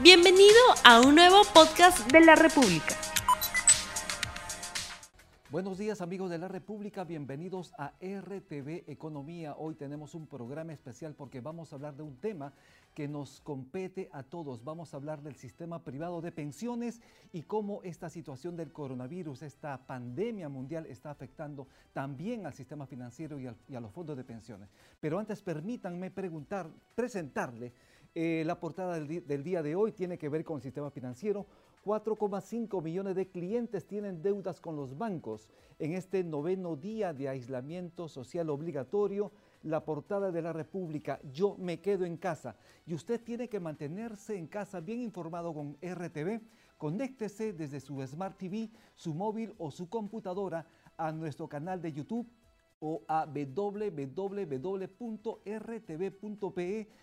Bienvenido a un nuevo podcast de la República. Buenos días amigos de la República, bienvenidos a RTV Economía. Hoy tenemos un programa especial porque vamos a hablar de un tema que nos compete a todos. Vamos a hablar del sistema privado de pensiones y cómo esta situación del coronavirus, esta pandemia mundial está afectando también al sistema financiero y, a los fondos de pensiones. Pero antes permítanme presentarle eh, la portada del, día de hoy tiene que ver con el sistema financiero. 4,5 millones de clientes tienen deudas con los bancos. En este noveno día de aislamiento social obligatorio, la portada de la República, yo me quedo en casa. Y usted tiene que mantenerse en casa bien informado con RTV. Conéctese desde su Smart TV, su móvil o su computadora a nuestro canal de YouTube o a www.rtv.pe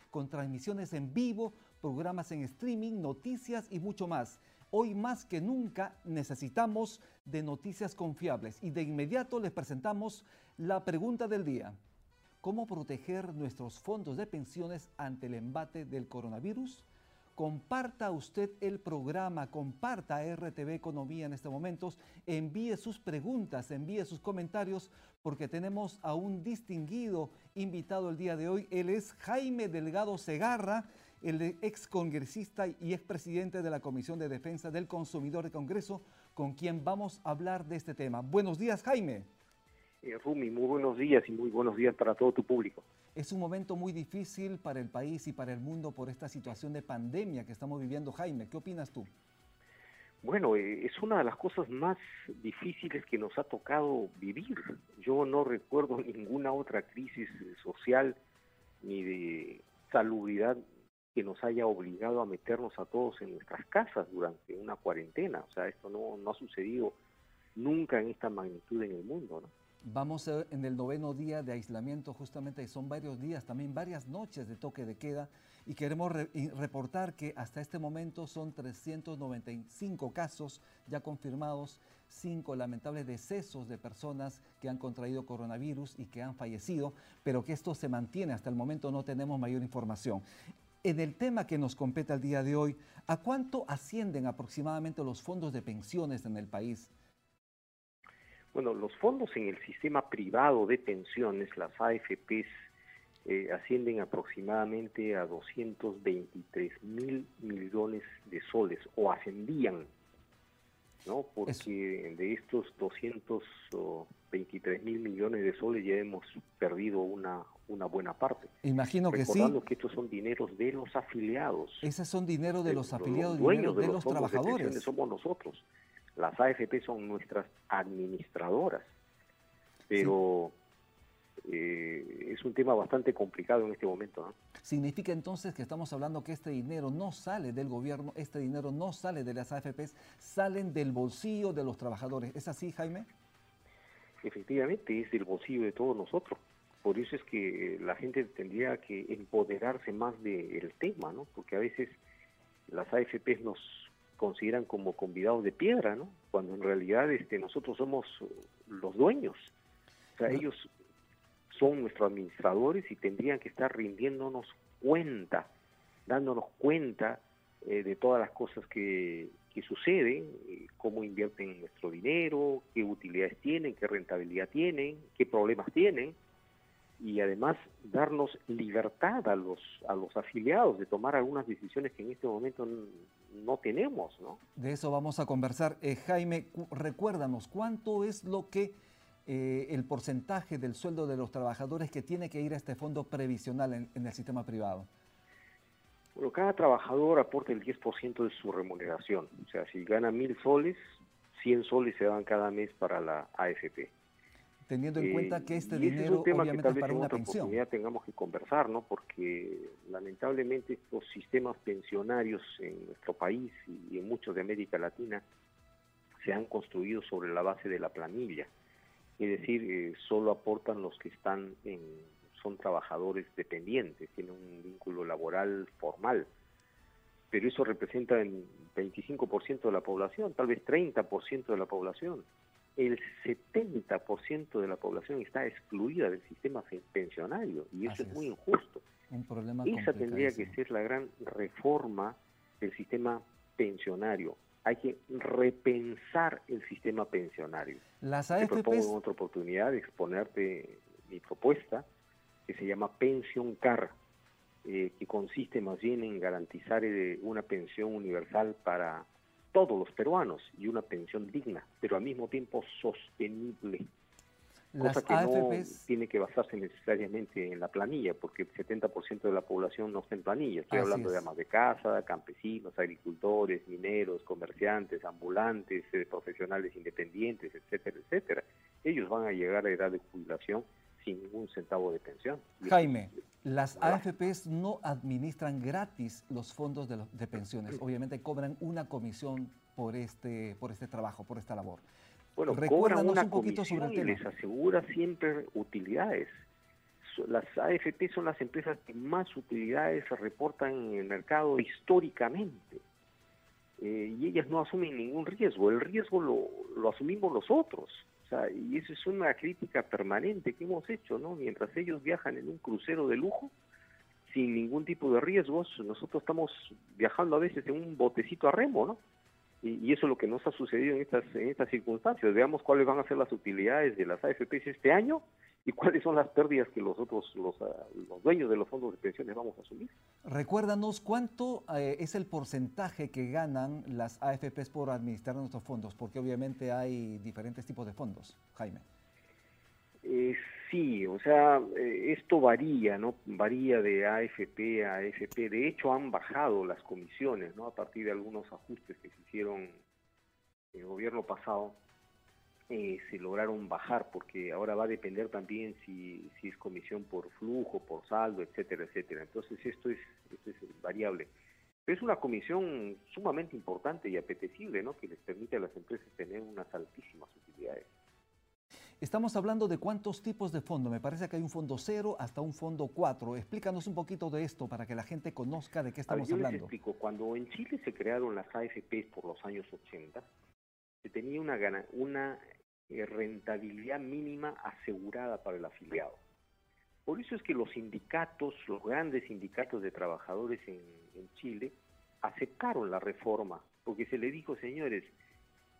con transmisiones en vivo, programas en streaming, noticias y mucho más. Hoy más que nunca necesitamos de noticias confiables y de inmediato les presentamos la pregunta del día. ¿Cómo proteger nuestros fondos de pensiones ante el embate del coronavirus? Comparta usted el programa, comparta RTV Economía en estos momentos, envíe sus preguntas, envíe sus comentarios, porque tenemos a un distinguido invitado el día de hoy. Él es Jaime Delgado Segarra, el ex congresista y expresidente de la Comisión de Defensa del Consumidor de Congreso, con quien vamos a hablar de este tema. Buenos días, Jaime. Eh, Rumi, muy buenos días y muy buenos días para todo tu público. Es un momento muy difícil para el país y para el mundo por esta situación de pandemia que estamos viviendo. Jaime, ¿qué opinas tú? Bueno, eh, es una de las cosas más difíciles que nos ha tocado vivir. Yo no recuerdo ninguna otra crisis social ni de salubridad que nos haya obligado a meternos a todos en nuestras casas durante una cuarentena. O sea, esto no, no ha sucedido nunca en esta magnitud en el mundo, ¿no? Vamos en el noveno día de aislamiento, justamente, y son varios días, también varias noches de toque de queda, y queremos reportar que hasta este momento son 395 casos ya confirmados, cinco lamentables decesos de personas que han contraído coronavirus y que han fallecido, pero que esto se mantiene, hasta el momento no tenemos mayor información. En el tema que nos compete al día de hoy, ¿a cuánto ascienden aproximadamente los fondos de pensiones en el país? Bueno, los fondos en el sistema privado de pensiones, las AFPs, eh, ascienden aproximadamente a 223 mil millones de soles, o ascendían, ¿no? Porque de estos 223 mil millones de soles ya hemos perdido una, una buena parte. Imagino que sí. Recordando que estos son dineros de los afiliados. Esos son dinero de, los afiliados, dueños de, los, trabajadores. somos nosotros. Las AFP son nuestras administradoras, pero eh, es un tema bastante complicado en este momento. Significa entonces que estamos hablando que este dinero no sale del gobierno, este dinero no sale de las AFPs, salen del bolsillo de los trabajadores. ¿Es así, Jaime? Efectivamente, es del bolsillo de todos nosotros. Por eso es que la gente tendría que empoderarse más del tema, ¿no? Porque a veces las AFPs nos consideran como convidados de piedra, ¿no? Cuando en realidad este, nosotros somos los dueños. O sea, ellos son nuestros administradores y tendrían que estar rindiéndonos cuenta, dándonos cuenta eh, de todas las cosas que, que suceden, eh, cómo invierten nuestro dinero, qué utilidades tienen, qué rentabilidad tienen, qué problemas tienen y además darnos libertad a los a los afiliados de tomar algunas decisiones que en este momento no tenemos, ¿no? De eso vamos a conversar. Eh, Jaime, recuérdanos, ¿cuánto es lo que eh, el porcentaje del sueldo de los trabajadores que tiene que ir a este fondo previsional en, en el sistema privado? Bueno, cada trabajador aporta el 10% de su remuneración. O sea, si gana mil soles, 100 soles se dan cada mes para la AFP teniendo en cuenta que este dinero es un tema obviamente que tal para en una otra pensión. oportunidad tengamos que conversar, ¿no? Porque lamentablemente estos sistemas pensionarios en nuestro país y en muchos de América Latina se han construido sobre la base de la planilla. Es decir, eh, solo aportan los que están en, son trabajadores dependientes, tienen un vínculo laboral formal. Pero eso representa el 25% de la población, tal vez 30% de la población el 70% de la población está excluida del sistema pensionario y eso es, muy injusto. Un problema Esa tendría que ser la gran reforma el sistema pensionario. Hay que repensar el sistema pensionario. Las Te propongo otra oportunidad de exponerte mi propuesta, que se llama Pension Car, eh, que consiste más bien en garantizar eh, una pensión universal para todos los peruanos y una pensión digna, pero al mismo tiempo sostenible. cosa que no tiene que basarse necesariamente en la planilla, porque el 70% de la población no está en planilla. Estoy hablando de amas de casa, campesinos, agricultores, mineros, comerciantes, ambulantes, eh, profesionales independientes, etcétera, etcétera. Ellos van a llegar a edad de jubilación sin ningún centavo de pensión. Jaime, las AFPs no administran gratis los fondos de, pensiones. Obviamente cobran una comisión por este, por este trabajo, por esta labor. Bueno, Recuérdanos un poquito sobre el tema. les asegura siempre utilidades. Las AFP son las empresas que más utilidades reportan en el mercado históricamente. Eh, y ellas no asumen ningún riesgo. El riesgo lo, lo asumimos nosotros y eso es una crítica permanente que hemos hecho, ¿no? Mientras ellos viajan en un crucero de lujo, sin ningún tipo de riesgos, nosotros estamos viajando a veces en un botecito a remo, ¿no? Y, eso es lo que nos ha sucedido en estas, en estas circunstancias. Veamos cuáles van a ser las utilidades de las AFPs este año y cuáles son las pérdidas que los otros, los, ah, los dueños de los fondos de pensiones vamos a asumir. Recuérdanos cuánto eh, es el porcentaje que ganan las AFPs por administrar nuestros fondos, porque obviamente hay diferentes tipos de fondos, Jaime. Eh, sí, o sea, eh, esto varía, ¿no? Varía de AFP a AFP. De hecho, han bajado las comisiones, ¿no? A partir de algunos ajustes que se hicieron en el gobierno pasado eh, se lograron bajar, porque ahora va a depender también si, si es comisión por flujo, por saldo, etcétera, etcétera. Entonces esto es, esto es variable. Pero es una comisión sumamente importante y apetecible, ¿no? Que les permite a las empresas tener unas altísimas utilidades. Estamos hablando de cuántos tipos de fondo. Me parece que hay un fondo cero hasta un fondo cuatro. Explícanos un poquito de esto para que la gente conozca de qué estamos yo hablando. Les explico. Cuando en Chile se crearon las AFPs por los años 80, se tenía una, una eh, rentabilidad mínima asegurada para el afiliado. Por eso es que los sindicatos, los grandes sindicatos de trabajadores en, Chile, aceptaron la reforma, porque se le dijo, señores,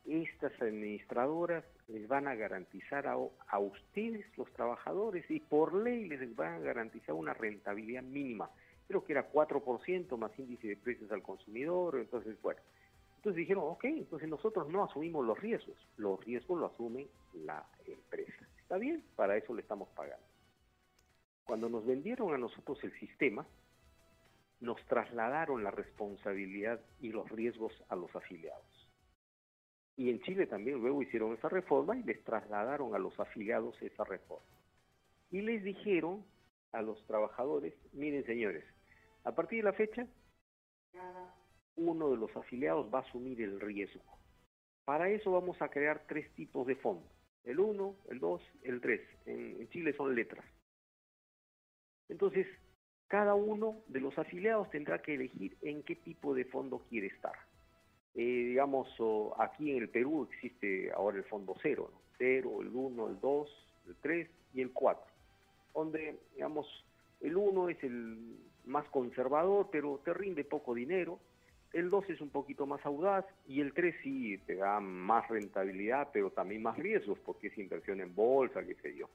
estas administradoras les van a garantizar a, a, ustedes, los trabajadores, y por ley les van a garantizar una rentabilidad mínima. Creo que era 4% más índice de precios al consumidor, entonces, bueno, entonces dijeron, ok, entonces nosotros no asumimos los riesgos, los riesgos lo asume la empresa. Está bien, para eso le estamos pagando. Cuando nos vendieron a nosotros el sistema, nos trasladaron la responsabilidad y los riesgos a los afiliados. Y en Chile también luego hicieron esa reforma y les trasladaron a los afiliados esa reforma. Y les dijeron a los trabajadores, miren señores, a partir de la fecha, uno de los afiliados va a asumir el riesgo. Para eso vamos a crear tres tipos de fondos. El 1, el 2, el 3. En, Chile son letras. Entonces, cada uno de los afiliados tendrá que elegir en qué tipo de fondo quiere estar. Eh, digamos, aquí en el Perú existe ahora el fondo 0, ¿no? 0, el 1, el 2, el 3 y el 4, donde, digamos, el 1 es el más conservador, pero te rinde poco dinero, el 2 es un poquito más audaz y el 3 sí te da más rentabilidad, pero también más riesgos porque es inversión en bolsa, qué sé yo.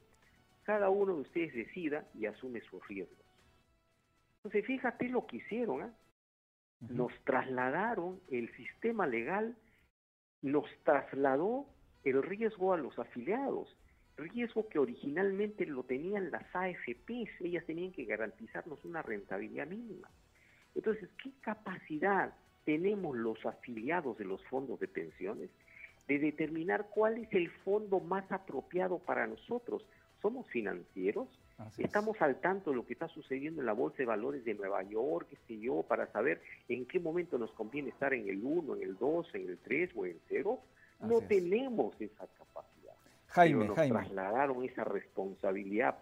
Cada uno de ustedes decida y asume sus riesgos. Entonces, fíjate lo que hicieron. ¿eh? Nos trasladaron el sistema legal, nos trasladó el riesgo a los afiliados. Riesgo que originalmente lo tenían las AFPs, ellas tenían que garantizarnos una rentabilidad mínima. Entonces, ¿qué capacidad tenemos los afiliados de los fondos de pensiones de determinar cuál es el fondo más apropiado para nosotros. Somos financieros, estamos al tanto de lo que está sucediendo en la Bolsa de Valores de Nueva York, qué sé yo, para saber en qué momento nos conviene estar en el 1, en el 2, en el 3 o en el 0. No tenemos esa capacidad. Jaime, nos Jaime. trasladaron esa responsabilidad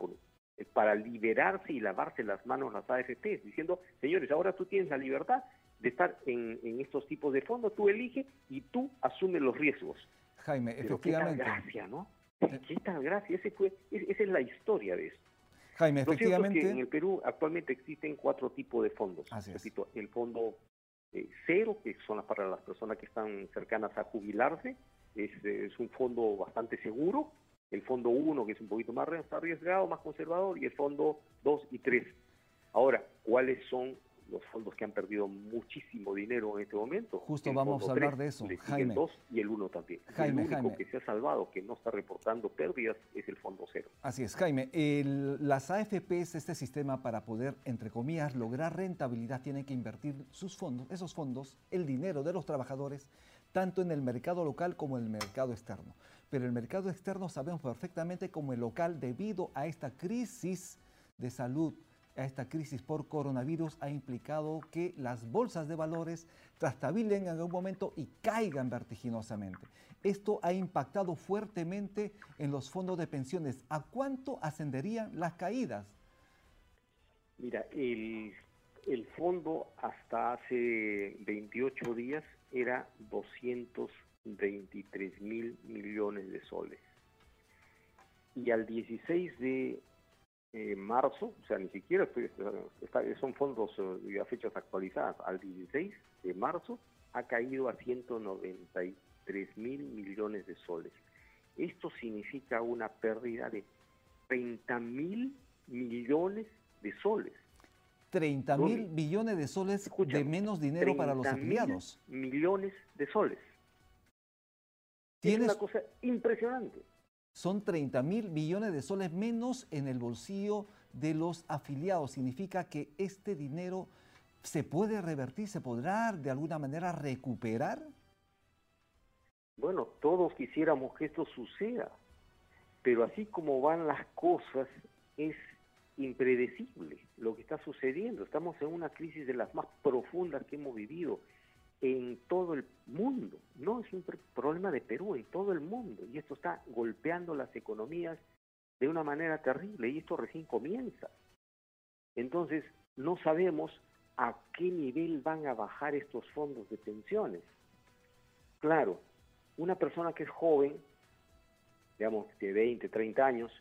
para liberarse y lavarse las manos las AFPs, diciendo, señores, ahora tú tienes la libertad de estar en, estos tipos de fondos, tú eliges y tú asumes los riesgos. Jaime, efectivamente. Qué gracia, ¿no? Qué tal gracia, Ese fue, esa es la historia de esto. Jaime, efectivamente. en el Perú actualmente existen cuatro tipos de fondos. el fondo eh, cero, que son para las personas que están cercanas a jubilarse, es, es un fondo bastante seguro, el fondo 1, que es un poquito más arriesgado, más conservador, y el fondo 2 y 3. Ahora, ¿cuáles son los fondos que han perdido muchísimo dinero en este momento. Justo vamos a hablar de eso, Jaime. El 2 y el 1 también. Jaime, el único que se ha salvado, que no está reportando pérdidas, es el fondo cero. Así es, Jaime. las AFPs, este sistema, para poder, entre comillas, lograr rentabilidad, tienen que invertir sus fondos, esos fondos, el dinero de los trabajadores, tanto en el mercado local como en el mercado externo. Pero el mercado externo sabemos perfectamente como el local, debido a esta crisis de salud esta crisis por coronavirus ha implicado que las bolsas de valores trastabilen en algún momento y caigan vertiginosamente. Esto ha impactado fuertemente en los fondos de pensiones. ¿A cuánto ascenderían las caídas? Mira, el, el fondo hasta hace 28 días era 223 mil millones de soles. Y al 16 de eh, marzo, o sea, ni siquiera estoy, son fondos eh, a fechas actualizadas, al 16 de marzo ha caído a 193 mil millones de soles. Esto significa una pérdida de 30 mil millones de soles. 30 mil millones de soles de menos dinero para los afiliados. millones de soles. Es una cosa impresionante son 30 mil millones de soles menos en el bolsillo de los afiliados. Significa que este dinero se puede revertir, se podrá de alguna manera recuperar. Bueno, todos quisiéramos que esto suceda, pero así como van las cosas es impredecible lo que está sucediendo. Estamos en una crisis de las más profundas que hemos vivido en todo el mundo. No es un problema de Perú, en todo el mundo. Y esto está golpeando las economías de una manera terrible y esto recién comienza. Entonces, no sabemos a qué nivel van a bajar estos fondos de pensiones. Claro, una persona que es joven, digamos de 20, 30 años,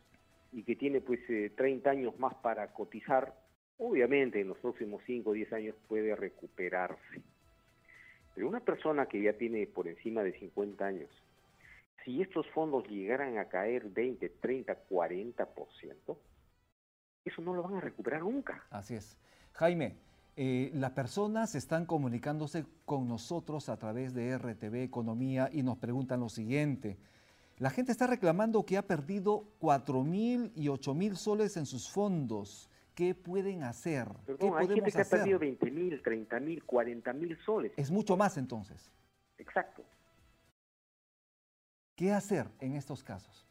y que tiene pues 30 eh, años más para cotizar, obviamente en los próximos 5 o 10 años puede recuperarse. Una persona que ya tiene por encima de 50 años, si estos fondos llegaran a caer 20, 30, 40%, eso no lo van a recuperar nunca. Así es. Jaime, eh, las personas están comunicándose con nosotros a través de RTV Economía y nos preguntan lo siguiente. La gente está reclamando que ha perdido 4 mil y 8 mil soles en sus fondos. ¿Qué pueden hacer? Perdón, hay gente que ha perdido 20 mil, 30 mil, 40 mil soles. Es mucho más entonces. Exacto. ¿Qué hacer en estos casos?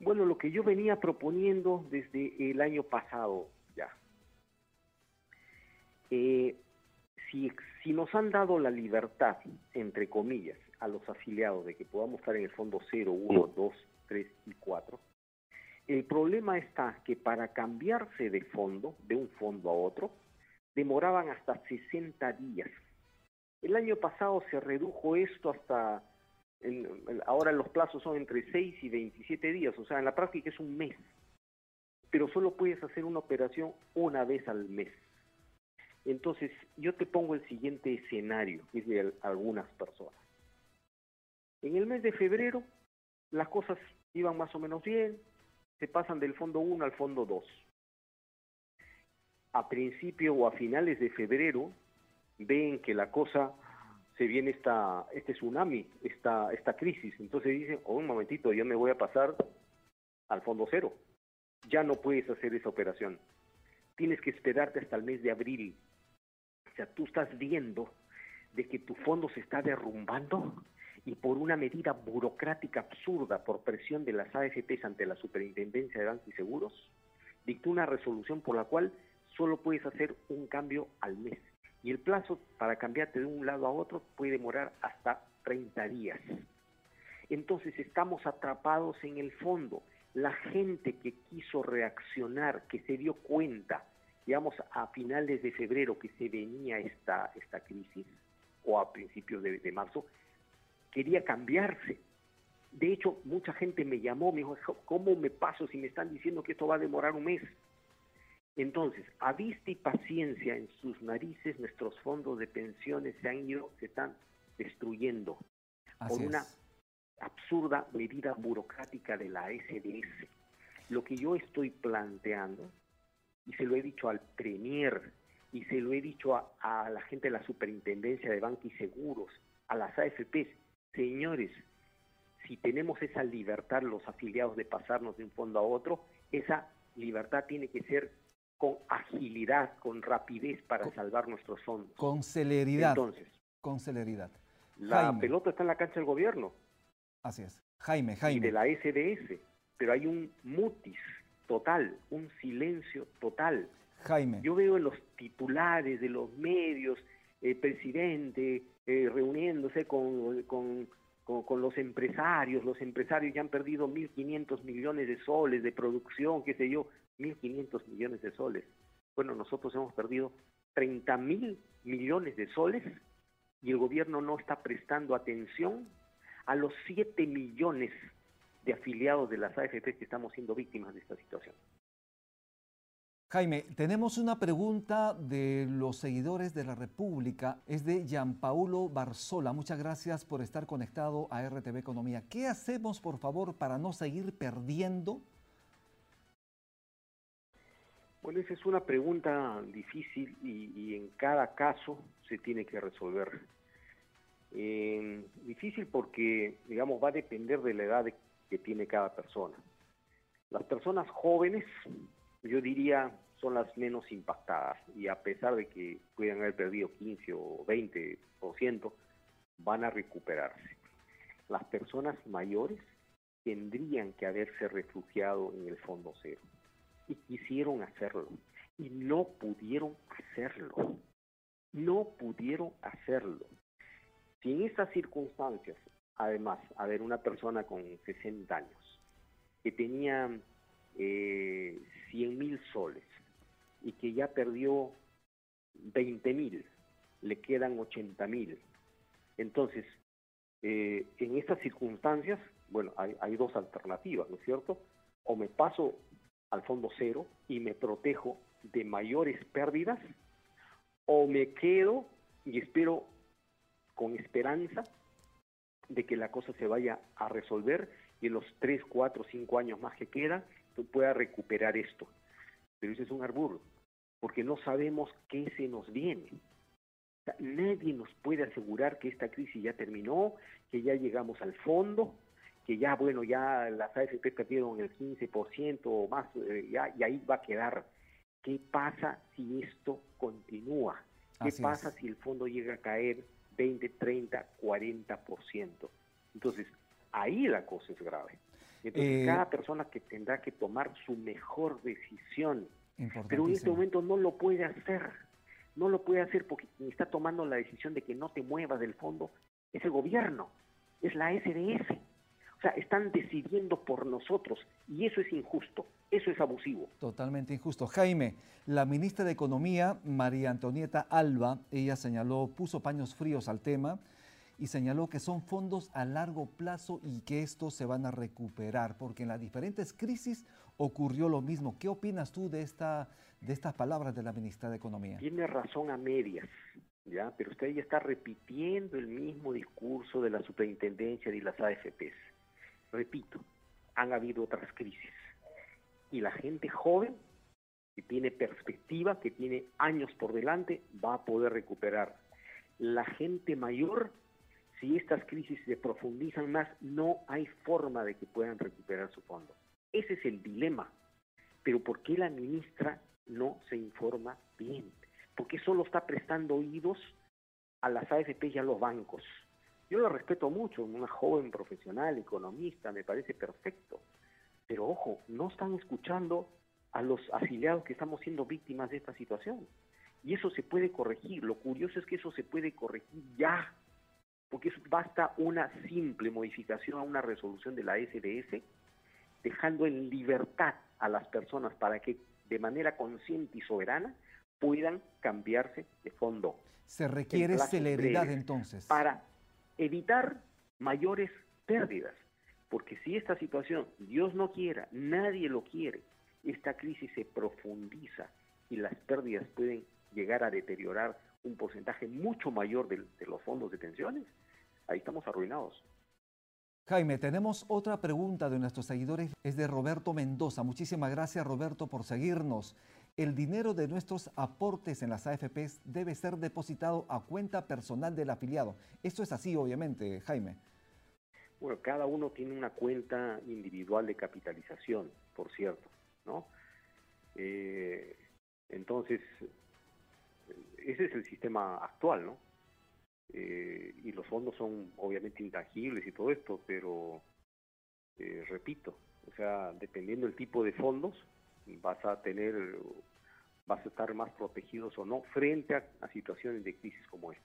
Bueno, lo que yo venía proponiendo desde el año pasado ya. Eh, si, si nos han dado la libertad, entre comillas, a los afiliados de que podamos estar en el fondo 0, 1, 2, 3 y 4, el problema está que para cambiarse de fondo, de un fondo a otro, demoraban hasta 60 días. El año pasado se redujo esto hasta, ahora los plazos son entre 6 y 27 días, o sea, en la práctica es un mes. Pero solo puedes hacer una operación una vez al mes. Entonces, yo te pongo el siguiente escenario, que es de algunas personas. En el mes de febrero, las cosas iban más o menos bien, se pasan del fondo 1 al fondo 2. A principio o a finales de febrero ven que la cosa se viene esta, este tsunami, esta, esta crisis. Entonces dicen, oh, un momentito, yo me voy a pasar al fondo cero. Ya no puedes hacer esa operación. Tienes que esperarte hasta el mes de abril. O sea, tú estás viendo de que tu fondo se está derrumbando y por una medida burocrática absurda por presión de las AFPs ante la Superintendencia de Bancos y Seguros, dictó una resolución por la cual solo puedes hacer un cambio al mes. Y el plazo para cambiarte de un lado a otro puede demorar hasta 30 días. Entonces estamos atrapados en el fondo. La gente que quiso reaccionar, que se dio cuenta, digamos, a finales de febrero que se venía esta, esta crisis, o a principios de, de marzo, quería cambiarse. De hecho, mucha gente me llamó, me dijo, ¿cómo me paso si me están diciendo que esto va a demorar un mes? Entonces, a vista y paciencia en sus narices, nuestros fondos de pensiones se han ido, se están destruyendo por una absurda medida burocrática de la SDS. Lo que yo estoy planteando, y se lo he dicho al Premier, y se lo he dicho a, la gente de la Superintendencia de Banca y Seguros, a las AFPs, señores, si tenemos esa libertad los afiliados de pasarnos de un fondo a otro, esa libertad tiene que ser con agilidad, con rapidez para salvar nuestros fondos. Con celeridad. Entonces, con celeridad. La pelota está en la cancha del gobierno. Así es. Jaime, Jaime. Y de la SDS. Pero hay un mutis total, un silencio total. Jaime. Yo veo en los titulares de los medios, el presidente eh, reuniéndose con, con, con, los empresarios, los empresarios ya han perdido 1.500 millones de soles de producción, qué sé yo, 1.500 millones de soles. Bueno, nosotros hemos perdido 30.000 millones de soles y el gobierno no está prestando atención a los 7 millones de afiliados de las AFP que estamos siendo víctimas de esta situación. Jaime, tenemos una pregunta de los seguidores de la República. Es de Gianpaulo Barzola. Muchas gracias por estar conectado a RTV Economía. ¿Qué hacemos, por favor, para no seguir perdiendo? Bueno, esa es una pregunta difícil y, en cada caso se tiene que resolver. Eh, difícil porque, digamos, va a depender de la edad que tiene cada persona. Las personas jóvenes yo diría son las menos impactadas y a pesar de que puedan haber perdido 15 o 20%, van a recuperarse. Las personas mayores tendrían que haberse refugiado en el fondo cero y quisieron hacerlo y no pudieron hacerlo. No pudieron hacerlo. Si en estas circunstancias, además, a ver, una persona con 60 años que tenía eh, 100 mil soles y que ya perdió 20 mil, le quedan 80 mil. Entonces, eh, en estas circunstancias, bueno, hay, dos alternativas, ¿no es cierto? O me paso al fondo cero y me protejo de mayores pérdidas, o me quedo y espero con esperanza de que la cosa se vaya a resolver y en los 3, 4, 5 años más que quedan pueda recuperar esto. Pero ese es un arburo, porque no sabemos qué se nos viene. nadie nos puede asegurar que esta crisis ya terminó, que ya llegamos al fondo, que ya, bueno, ya las AFP perdieron el 15% o más, eh, ya, y ahí va a quedar. ¿Qué pasa si esto continúa? ¿Qué pasa si el fondo llega a caer 20, 30, 40%? Entonces, ahí la cosa es grave. Entonces, eh, cada persona que tendrá que tomar su mejor decisión, pero en este momento no lo puede hacer. No lo puede hacer porque quien está tomando la decisión de que no te muevas del fondo es el gobierno, es la SDS. O sea, están decidiendo por nosotros y eso es injusto, eso es abusivo. Totalmente injusto. Jaime, la ministra de Economía, María Antonieta Alba, ella señaló, puso paños fríos al tema y señaló que son fondos a largo plazo y que estos se van a recuperar, porque en las diferentes crisis ocurrió lo mismo. ¿Qué opinas tú de, esta, de estas palabras de la ministra de Economía? Tiene razón a medias, ¿ya? pero usted ya está repitiendo el mismo discurso de la superintendencia y las AFPs. Repito, han habido otras crisis y la gente joven que tiene perspectiva, que tiene años por delante, va a poder recuperar. La gente mayor si estas crisis se profundizan más, no hay forma de que puedan recuperar su fondo. Ese es el dilema. Pero ¿por qué la ministra no se informa bien? ¿Por qué solo está prestando oídos a las AFP y a los bancos? Yo la respeto mucho, una joven profesional, economista, me parece perfecto. Pero ojo, no están escuchando a los afiliados que estamos siendo víctimas de esta situación. Y eso se puede corregir. Lo curioso es que eso se puede corregir ya porque basta una simple modificación a una resolución de la SDS, dejando en libertad a las personas para que de manera consciente y soberana puedan cambiarse de fondo. Se requiere celeridad entonces. Para evitar mayores pérdidas, porque si esta situación, Dios no quiera, nadie lo quiere, esta crisis se profundiza y las pérdidas pueden llegar a deteriorar un porcentaje mucho mayor de, de los fondos de pensiones, ahí estamos arruinados. Jaime, tenemos otra pregunta de nuestros seguidores, es de Roberto Mendoza. Muchísimas gracias Roberto por seguirnos. El dinero de nuestros aportes en las AFPs debe ser depositado a cuenta personal del afiliado. Esto es así, obviamente, Jaime. Bueno, cada uno tiene una cuenta individual de capitalización, por cierto, ¿no? Eh, entonces, ese es el sistema actual, ¿no? Eh, y los fondos son obviamente intangibles y todo esto, pero eh, repito, o sea, dependiendo del tipo de fondos, vas a tener, vas a estar más protegidos o no frente a, situaciones de crisis como esta.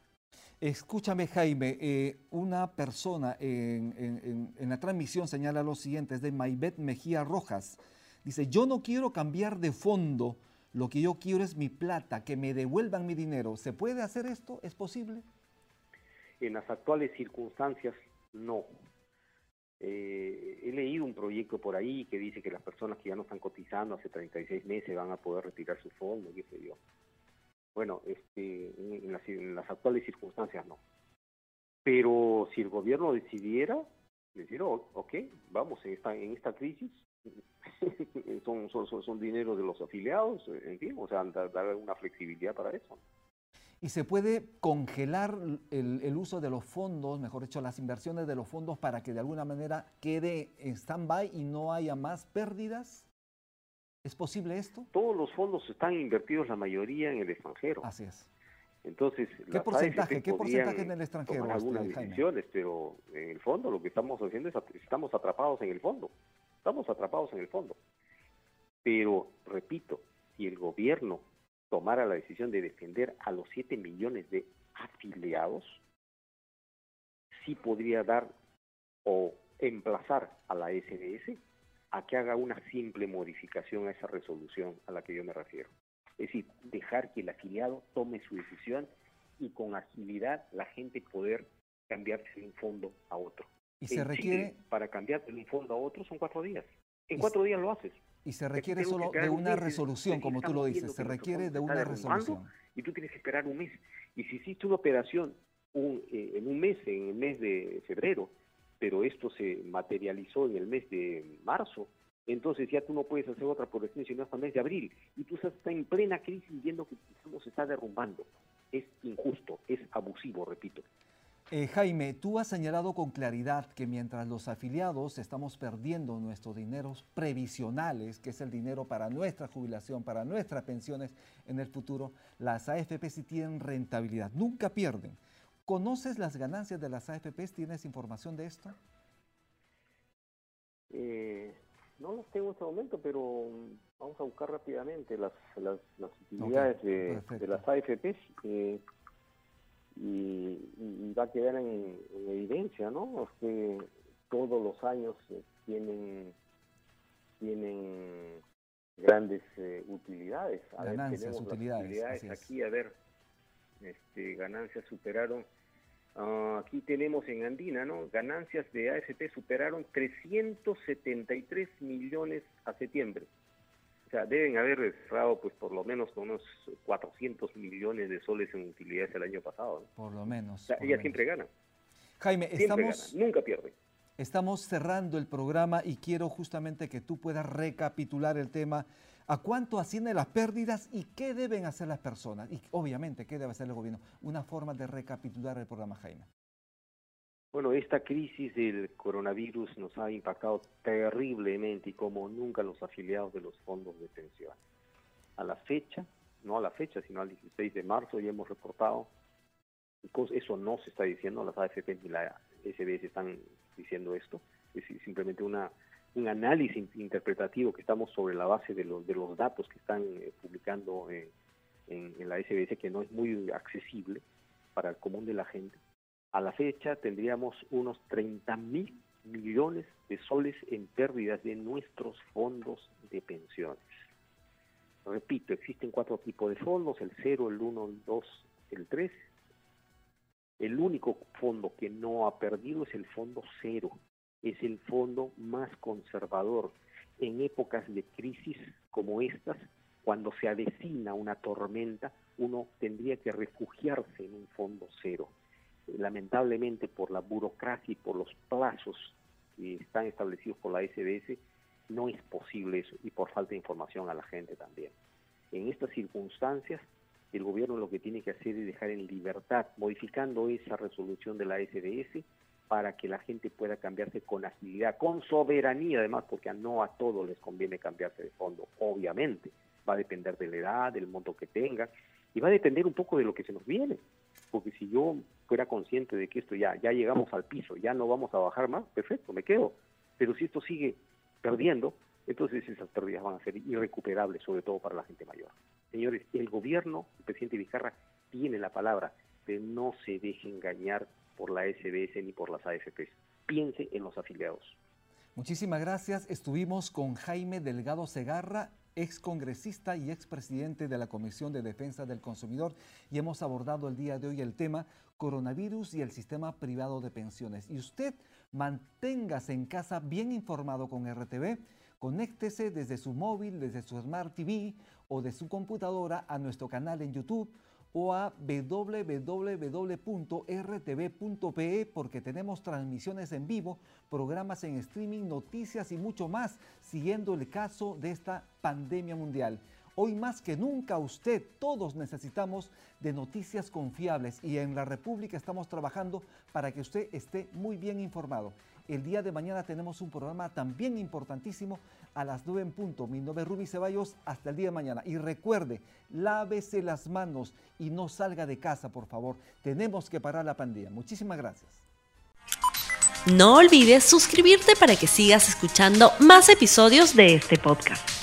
Escúchame, Jaime, eh, una persona en, en, la transmisión señala lo siguiente, es de Maybet Mejía Rojas. Dice, yo no quiero cambiar de fondo, lo que yo quiero es mi plata, que me devuelvan mi dinero. ¿Se puede hacer esto? ¿Es posible? En las actuales circunstancias, no. Eh, he leído un proyecto por ahí que dice que las personas que ya no están cotizando hace 36 meses van a poder retirar su fondo, qué sé yo. Bueno, este, en, las, actuales circunstancias no. Pero si el gobierno decidiera, decir, oh, ok, vamos, en esta, en esta crisis, son, son, son, dinero de los afiliados, en fin, o sea, dar una flexibilidad para eso y se puede congelar el, uso de los fondos, mejor dicho, las inversiones de los fondos para que de alguna manera quede en stand-by y no haya más pérdidas? ¿Es posible esto? Todos los fondos están invertidos, la mayoría en el extranjero. Así es. Entonces, ¿qué porcentaje? ¿Qué porcentaje en el extranjero? algunas decisiones, pero en el fondo lo que estamos haciendo es estamos atrapados en el fondo. Estamos atrapados en el fondo. Pero, repito, si el gobierno tomara la decisión de defender a los 7 millones de afiliados, sí podría dar o emplazar a la SBS a que haga una simple modificación a esa resolución a la que yo me refiero. Es decir, dejar que el afiliado tome su decisión y con agilidad la gente poder cambiarse de un fondo a otro. Y se requiere... para cambiar de un fondo a otro son cuatro días. En cuatro días lo haces. Y se requiere solo de una resolución, como tú lo dices, se requiere de una resolución. Y tú tienes que esperar un mes. Y si hiciste una operación eh, en un mes, en el mes de febrero, pero esto se materializó en el mes de marzo, entonces ya tú no puedes hacer otra operación sino hasta el mes de abril. Y tú estás en plena crisis viendo que todo se está derrumbando. Es injusto, es abusivo, repito. Eh, Jaime, tú has señalado con claridad que mientras los afiliados estamos perdiendo nuestros dineros previsionales, que es el dinero para nuestra jubilación, para nuestras pensiones en el futuro, las AFP sí tienen rentabilidad, nunca pierden. ¿Conoces las ganancias de las AFPs? ¿Tienes información de esto? Eh, no las tengo en este momento, pero vamos a buscar rápidamente las, las, utilidades de, las AFPs. Eh, y, va a quedar en, evidencia, ¿no? que todos los años eh, tienen tienen grandes eh, utilidades. ganancias, utilidades. aquí, a ver, este, ganancias superaron, ah, aquí tenemos en Andina, ¿no? Ganancias de AFP superaron 373 millones a septiembre sea, deben haber cerrado pues por lo menos unos 400 millones de soles en utilidades el año pasado. Por lo menos. ella siempre gana. Jaime, estamos... nunca pierde. Estamos cerrando el programa y quiero justamente que tú puedas recapitular el tema. ¿A cuánto ascienden las pérdidas y qué deben hacer las personas? Y obviamente, ¿qué debe hacer el gobierno? Una forma de recapitular el programa, Jaime. Bueno, esta crisis del coronavirus nos ha impactado terriblemente y como nunca los afiliados de los fondos de pensión. A la fecha, no a la fecha, sino al 16 de marzo ya hemos reportado, eso no se está diciendo, las AFP ni la SBS están diciendo esto, es simplemente una, un análisis interpretativo que estamos sobre la base de los, de los datos que están eh, publicando en, en la SBS, que no es muy accesible para el común de la gente a la fecha tendríamos unos 30 mil millones de soles en pérdidas de nuestros fondos de pensiones. Repito, existen cuatro tipos de fondos, el 0, el 1, el 2, el 3. El único fondo que no ha perdido es el fondo 0. Es el fondo más conservador. En épocas de crisis como estas, cuando se avecina una tormenta, uno tendría que refugiarse en un fondo cero. Lamentablemente, por la burocracia y por los plazos que están establecidos por la SBS, no es posible eso y por falta de información a la gente también. En estas circunstancias, el gobierno lo que tiene que hacer es dejar en libertad, modificando esa resolución de la SBS para que la gente pueda cambiarse con agilidad, con soberanía además, porque no a todos les conviene cambiarse de fondo, obviamente. Va a depender de la edad, del monto que tengan, y va a depender un poco de lo que se nos viene. Porque si yo fuera consciente de que esto ya, ya llegamos al piso, ya no vamos a bajar más, perfecto, me quedo. Pero si esto sigue perdiendo, entonces esas pérdidas van a ser irrecuperables, sobre todo para la gente mayor. Señores, el gobierno, el presidente Vizcarra, tiene la palabra, pero no se deje engañar por la SBS ni por las AFPs. Piense en los afiliados. Muchísimas gracias. Estuvimos con Jaime Delgado Segarra, ex congresista y ex presidente de la Comisión de Defensa del Consumidor, y hemos abordado el día de hoy el tema coronavirus y el sistema privado de pensiones. Y usted manténgase en casa bien informado con RTV, conéctese desde su móvil, desde su Smart TV o de su computadora a nuestro canal en YouTube o a www.rtv.pe porque tenemos transmisiones en vivo, programas en streaming, noticias y mucho más, siguiendo el caso de esta pandemia mundial. Hoy más que nunca usted, todos necesitamos de noticias confiables y en la República estamos trabajando para que usted esté muy bien informado. El día de mañana tenemos un programa también importantísimo a las 9 en punto. Mi nombre es Ruby Ceballos. Hasta el día de mañana. Y recuerde, lávese las manos y no salga de casa, por favor. Tenemos que parar la pandemia. Muchísimas gracias. No olvides suscribirte para que sigas escuchando más episodios de este podcast.